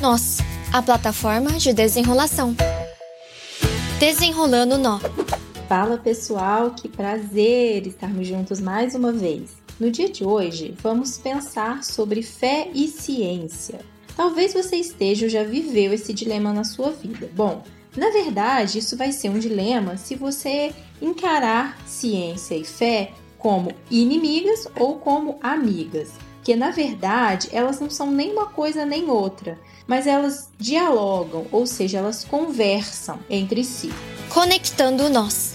Nós, a plataforma de desenrolação. Desenrolando nó. Fala pessoal, que prazer estarmos juntos mais uma vez. No dia de hoje, vamos pensar sobre fé e ciência. Talvez você esteja ou já viveu esse dilema na sua vida. Bom, na verdade, isso vai ser um dilema se você encarar ciência e fé como inimigas ou como amigas que na verdade elas não são nem uma coisa nem outra, mas elas dialogam, ou seja, elas conversam entre si. Conectando nós.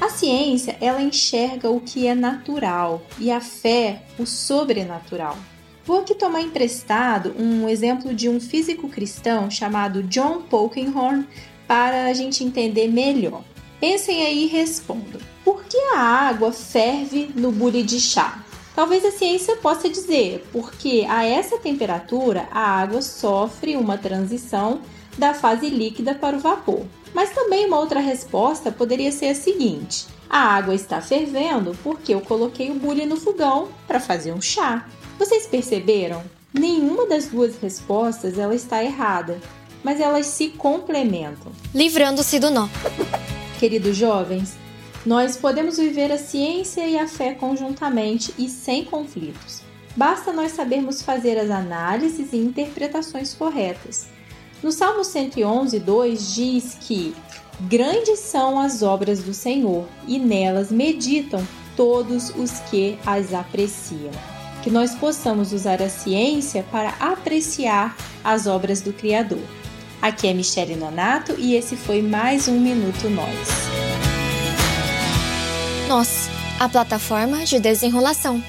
A ciência, ela enxerga o que é natural e a fé o sobrenatural. Vou aqui tomar emprestado um exemplo de um físico cristão chamado John Polkinghorne para a gente entender melhor. Pensem aí e respondam. Por que a água ferve no bule de chá? Talvez a ciência possa dizer, porque a essa temperatura a água sofre uma transição da fase líquida para o vapor. Mas também uma outra resposta poderia ser a seguinte: a água está fervendo porque eu coloquei o bule no fogão para fazer um chá. Vocês perceberam? Nenhuma das duas respostas ela está errada, mas elas se complementam. Livrando-se do nó. Queridos jovens, nós podemos viver a ciência e a fé conjuntamente e sem conflitos. Basta nós sabermos fazer as análises e interpretações corretas. No Salmo 111, 2 diz que grandes são as obras do Senhor e nelas meditam todos os que as apreciam. Que nós possamos usar a ciência para apreciar as obras do Criador. Aqui é Michele Nonato e esse foi mais um Minuto Nós. Nós, a plataforma de desenrolação.